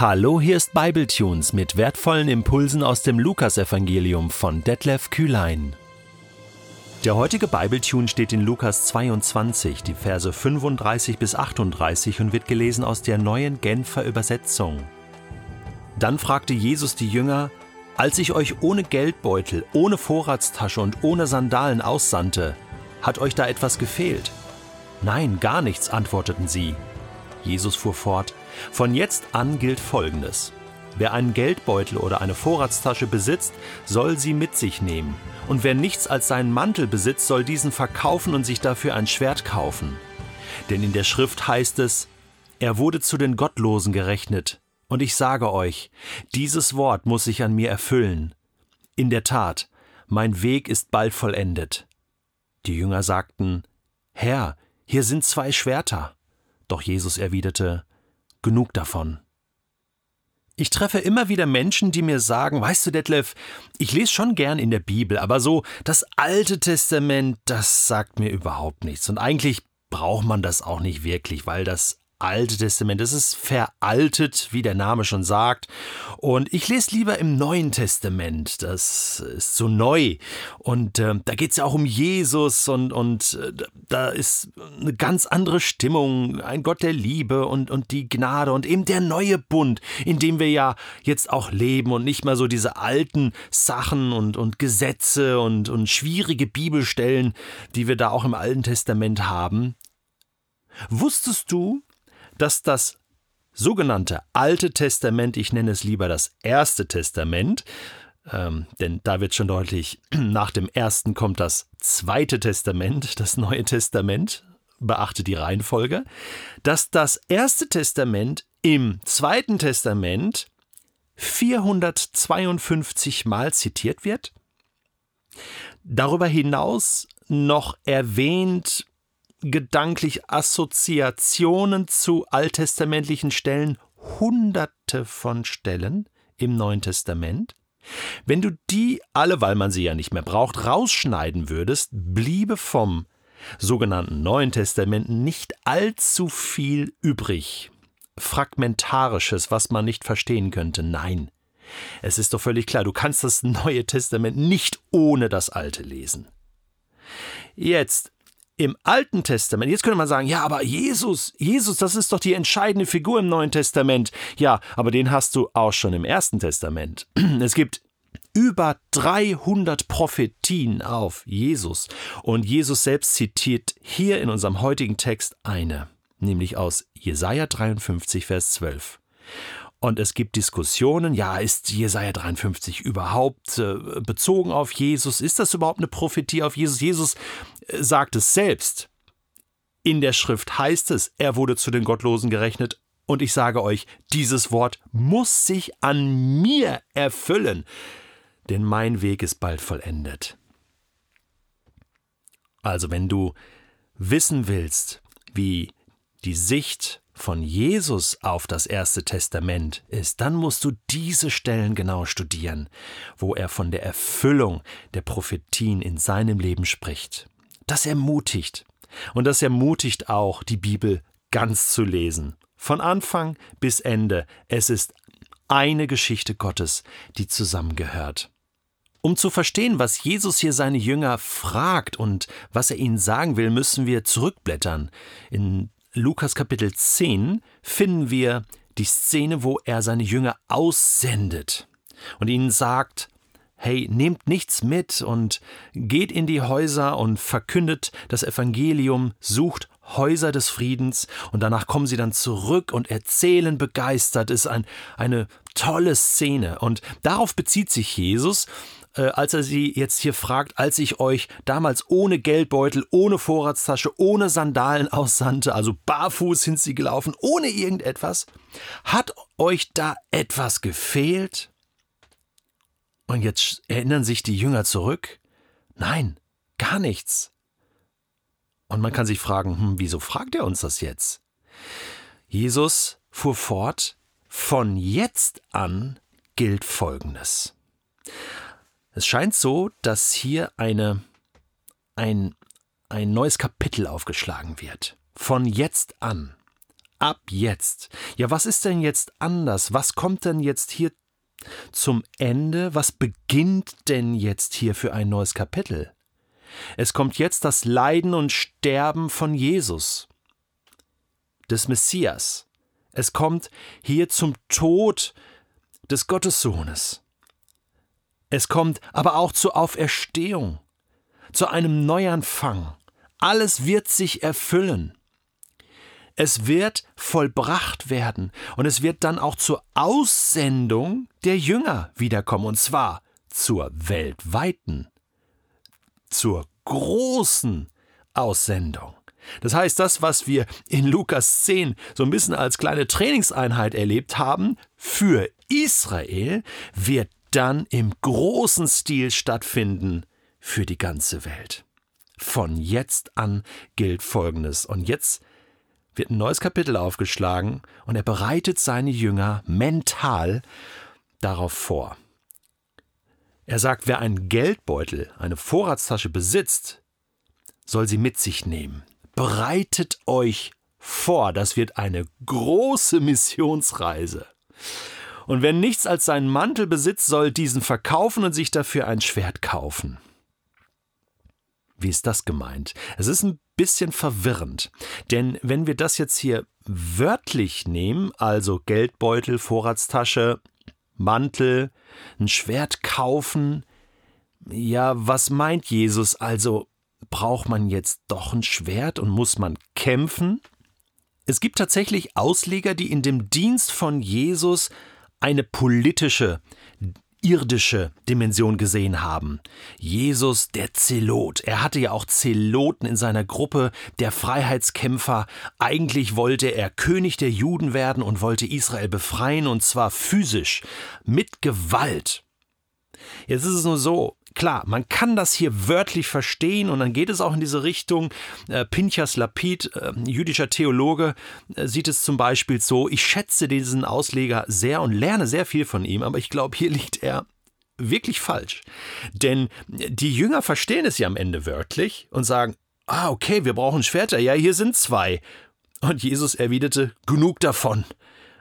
Hallo, hier ist Bibletunes mit wertvollen Impulsen aus dem Lukasevangelium von Detlef Kühlein. Der heutige Bibletune steht in Lukas 22, die Verse 35 bis 38 und wird gelesen aus der neuen Genfer Übersetzung. Dann fragte Jesus die Jünger, als ich euch ohne Geldbeutel, ohne Vorratstasche und ohne Sandalen aussandte, hat euch da etwas gefehlt? Nein, gar nichts, antworteten sie. Jesus fuhr fort, von jetzt an gilt Folgendes. Wer einen Geldbeutel oder eine Vorratstasche besitzt, soll sie mit sich nehmen. Und wer nichts als seinen Mantel besitzt, soll diesen verkaufen und sich dafür ein Schwert kaufen. Denn in der Schrift heißt es, er wurde zu den Gottlosen gerechnet. Und ich sage euch, dieses Wort muss sich an mir erfüllen. In der Tat, mein Weg ist bald vollendet. Die Jünger sagten, Herr, hier sind zwei Schwerter. Doch Jesus erwiderte, genug davon. Ich treffe immer wieder Menschen, die mir sagen, weißt du, Detlef, ich lese schon gern in der Bibel, aber so das Alte Testament, das sagt mir überhaupt nichts. Und eigentlich braucht man das auch nicht wirklich, weil das Alte Testament. Es ist veraltet, wie der Name schon sagt. Und ich lese lieber im Neuen Testament. Das ist so neu. Und äh, da geht es ja auch um Jesus und, und äh, da ist eine ganz andere Stimmung. Ein Gott der Liebe und, und die Gnade und eben der neue Bund, in dem wir ja jetzt auch leben und nicht mehr so diese alten Sachen und, und Gesetze und, und schwierige Bibelstellen, die wir da auch im Alten Testament haben. Wusstest du, dass das sogenannte Alte Testament, ich nenne es lieber das Erste Testament, ähm, denn da wird schon deutlich, nach dem ersten kommt das Zweite Testament, das Neue Testament, beachte die Reihenfolge, dass das Erste Testament im Zweiten Testament 452 Mal zitiert wird, darüber hinaus noch erwähnt gedanklich Assoziationen zu alttestamentlichen Stellen, hunderte von Stellen im Neuen Testament. Wenn du die alle, weil man sie ja nicht mehr braucht, rausschneiden würdest, bliebe vom sogenannten Neuen Testament nicht allzu viel übrig. Fragmentarisches, was man nicht verstehen könnte. Nein. Es ist doch völlig klar, du kannst das Neue Testament nicht ohne das Alte lesen. Jetzt im Alten Testament, jetzt könnte man sagen, ja, aber Jesus, Jesus, das ist doch die entscheidende Figur im Neuen Testament. Ja, aber den hast du auch schon im Ersten Testament. Es gibt über 300 Prophetien auf Jesus und Jesus selbst zitiert hier in unserem heutigen Text eine, nämlich aus Jesaja 53, Vers 12. Und es gibt Diskussionen, ja, ist Jesaja 53 überhaupt äh, bezogen auf Jesus? Ist das überhaupt eine Prophetie auf Jesus? Jesus äh, sagt es selbst. In der Schrift heißt es, er wurde zu den Gottlosen gerechnet. Und ich sage euch, dieses Wort muss sich an mir erfüllen, denn mein Weg ist bald vollendet. Also wenn du wissen willst, wie die Sicht von Jesus auf das Erste Testament ist, dann musst du diese Stellen genau studieren, wo er von der Erfüllung der Prophetien in seinem Leben spricht. Das ermutigt. Und das ermutigt auch, die Bibel ganz zu lesen. Von Anfang bis Ende. Es ist eine Geschichte Gottes, die zusammengehört. Um zu verstehen, was Jesus hier seine Jünger fragt und was er ihnen sagen will, müssen wir zurückblättern in Lukas Kapitel 10 finden wir die Szene, wo er seine Jünger aussendet und ihnen sagt, hey, nehmt nichts mit und geht in die Häuser und verkündet das Evangelium, sucht Häuser des Friedens und danach kommen sie dann zurück und erzählen begeistert. Ist ein, eine tolle Szene und darauf bezieht sich Jesus äh, als er sie jetzt hier fragt, als ich euch damals ohne Geldbeutel, ohne Vorratstasche, ohne Sandalen aussandte, also barfuß sind sie gelaufen, ohne irgendetwas, hat euch da etwas gefehlt? Und jetzt erinnern sich die Jünger zurück? Nein, gar nichts. Und man kann sich fragen, hm, wieso fragt er uns das jetzt? Jesus fuhr fort, von jetzt an gilt Folgendes. Es scheint so, dass hier eine, ein, ein neues Kapitel aufgeschlagen wird. Von jetzt an. ab jetzt. Ja, was ist denn jetzt anders? Was kommt denn jetzt hier zum Ende? Was beginnt denn jetzt hier für ein neues Kapitel? Es kommt jetzt das Leiden und Sterben von Jesus, des Messias. Es kommt hier zum Tod des Gottessohnes. Es kommt aber auch zur Auferstehung, zu einem Neuanfang. Alles wird sich erfüllen. Es wird vollbracht werden und es wird dann auch zur Aussendung der Jünger wiederkommen, und zwar zur weltweiten, zur großen Aussendung. Das heißt, das, was wir in Lukas 10 so ein bisschen als kleine Trainingseinheit erlebt haben, für Israel wird dann im großen Stil stattfinden für die ganze Welt. Von jetzt an gilt Folgendes. Und jetzt wird ein neues Kapitel aufgeschlagen und er bereitet seine Jünger mental darauf vor. Er sagt, wer einen Geldbeutel, eine Vorratstasche besitzt, soll sie mit sich nehmen. Bereitet euch vor, das wird eine große Missionsreise. Und wer nichts als seinen Mantel besitzt, soll diesen verkaufen und sich dafür ein Schwert kaufen. Wie ist das gemeint? Es ist ein bisschen verwirrend, denn wenn wir das jetzt hier wörtlich nehmen, also Geldbeutel, Vorratstasche, Mantel, ein Schwert kaufen, ja, was meint Jesus? Also braucht man jetzt doch ein Schwert und muss man kämpfen? Es gibt tatsächlich Ausleger, die in dem Dienst von Jesus eine politische irdische Dimension gesehen haben. Jesus der Zelot. Er hatte ja auch Zeloten in seiner Gruppe, der Freiheitskämpfer. Eigentlich wollte er König der Juden werden und wollte Israel befreien, und zwar physisch, mit Gewalt. Jetzt ist es nur so, klar, man kann das hier wörtlich verstehen und dann geht es auch in diese Richtung. Äh, Pinchas Lapid, äh, jüdischer Theologe, äh, sieht es zum Beispiel so, ich schätze diesen Ausleger sehr und lerne sehr viel von ihm, aber ich glaube, hier liegt er wirklich falsch. Denn die Jünger verstehen es ja am Ende wörtlich und sagen, ah, okay, wir brauchen Schwerter, ja, hier sind zwei. Und Jesus erwiderte, genug davon.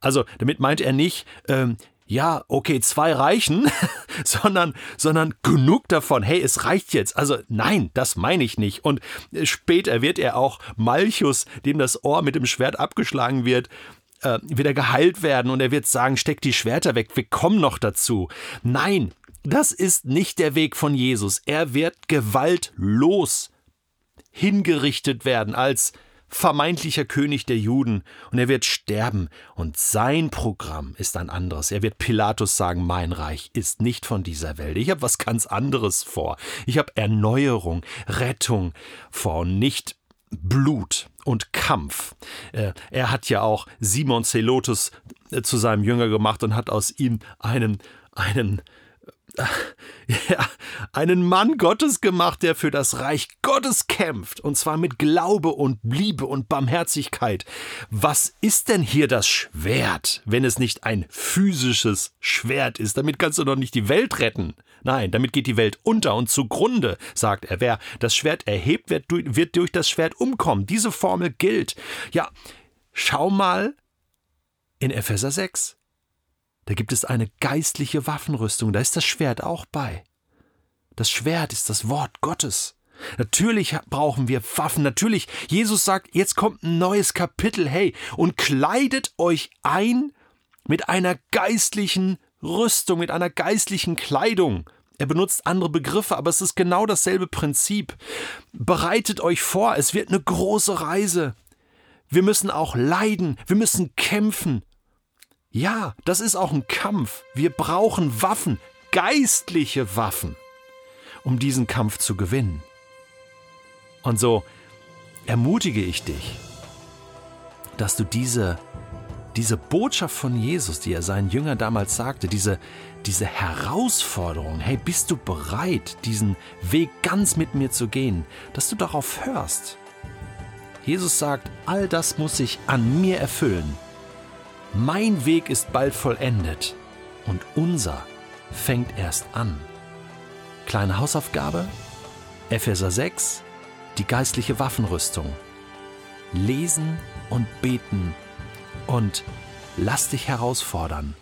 Also damit meint er nicht, ähm, ja, okay, zwei reichen, sondern, sondern genug davon. Hey, es reicht jetzt. Also nein, das meine ich nicht. Und später wird er auch Malchus, dem das Ohr mit dem Schwert abgeschlagen wird, äh, wieder geheilt werden und er wird sagen, steck die Schwerter weg, wir kommen noch dazu. Nein, das ist nicht der Weg von Jesus. Er wird gewaltlos hingerichtet werden als vermeintlicher König der Juden und er wird sterben und sein Programm ist ein anderes. Er wird Pilatus sagen, mein Reich ist nicht von dieser Welt. Ich habe was ganz anderes vor. Ich habe Erneuerung, Rettung vor und nicht Blut und Kampf. Äh, er hat ja auch Simon Zelotus äh, zu seinem Jünger gemacht und hat aus ihm einen, einen ja, einen Mann Gottes gemacht, der für das Reich Gottes kämpft, und zwar mit Glaube und Liebe und Barmherzigkeit. Was ist denn hier das Schwert, wenn es nicht ein physisches Schwert ist? Damit kannst du doch nicht die Welt retten. Nein, damit geht die Welt unter und zugrunde, sagt er. Wer das Schwert erhebt, wird, wird durch das Schwert umkommen. Diese Formel gilt. Ja, schau mal in Epheser 6. Da gibt es eine geistliche Waffenrüstung, da ist das Schwert auch bei. Das Schwert ist das Wort Gottes. Natürlich brauchen wir Waffen, natürlich. Jesus sagt, jetzt kommt ein neues Kapitel, hey, und kleidet euch ein mit einer geistlichen Rüstung, mit einer geistlichen Kleidung. Er benutzt andere Begriffe, aber es ist genau dasselbe Prinzip. Bereitet euch vor, es wird eine große Reise. Wir müssen auch leiden, wir müssen kämpfen, ja, das ist auch ein Kampf. Wir brauchen Waffen, geistliche Waffen, um diesen Kampf zu gewinnen. Und so ermutige ich dich, dass du diese, diese Botschaft von Jesus, die er seinen Jüngern damals sagte, diese, diese Herausforderung, hey, bist du bereit, diesen Weg ganz mit mir zu gehen, dass du darauf hörst. Jesus sagt, all das muss sich an mir erfüllen, mein Weg ist bald vollendet und unser fängt erst an. Kleine Hausaufgabe, Epheser 6, die geistliche Waffenrüstung. Lesen und beten und lass dich herausfordern.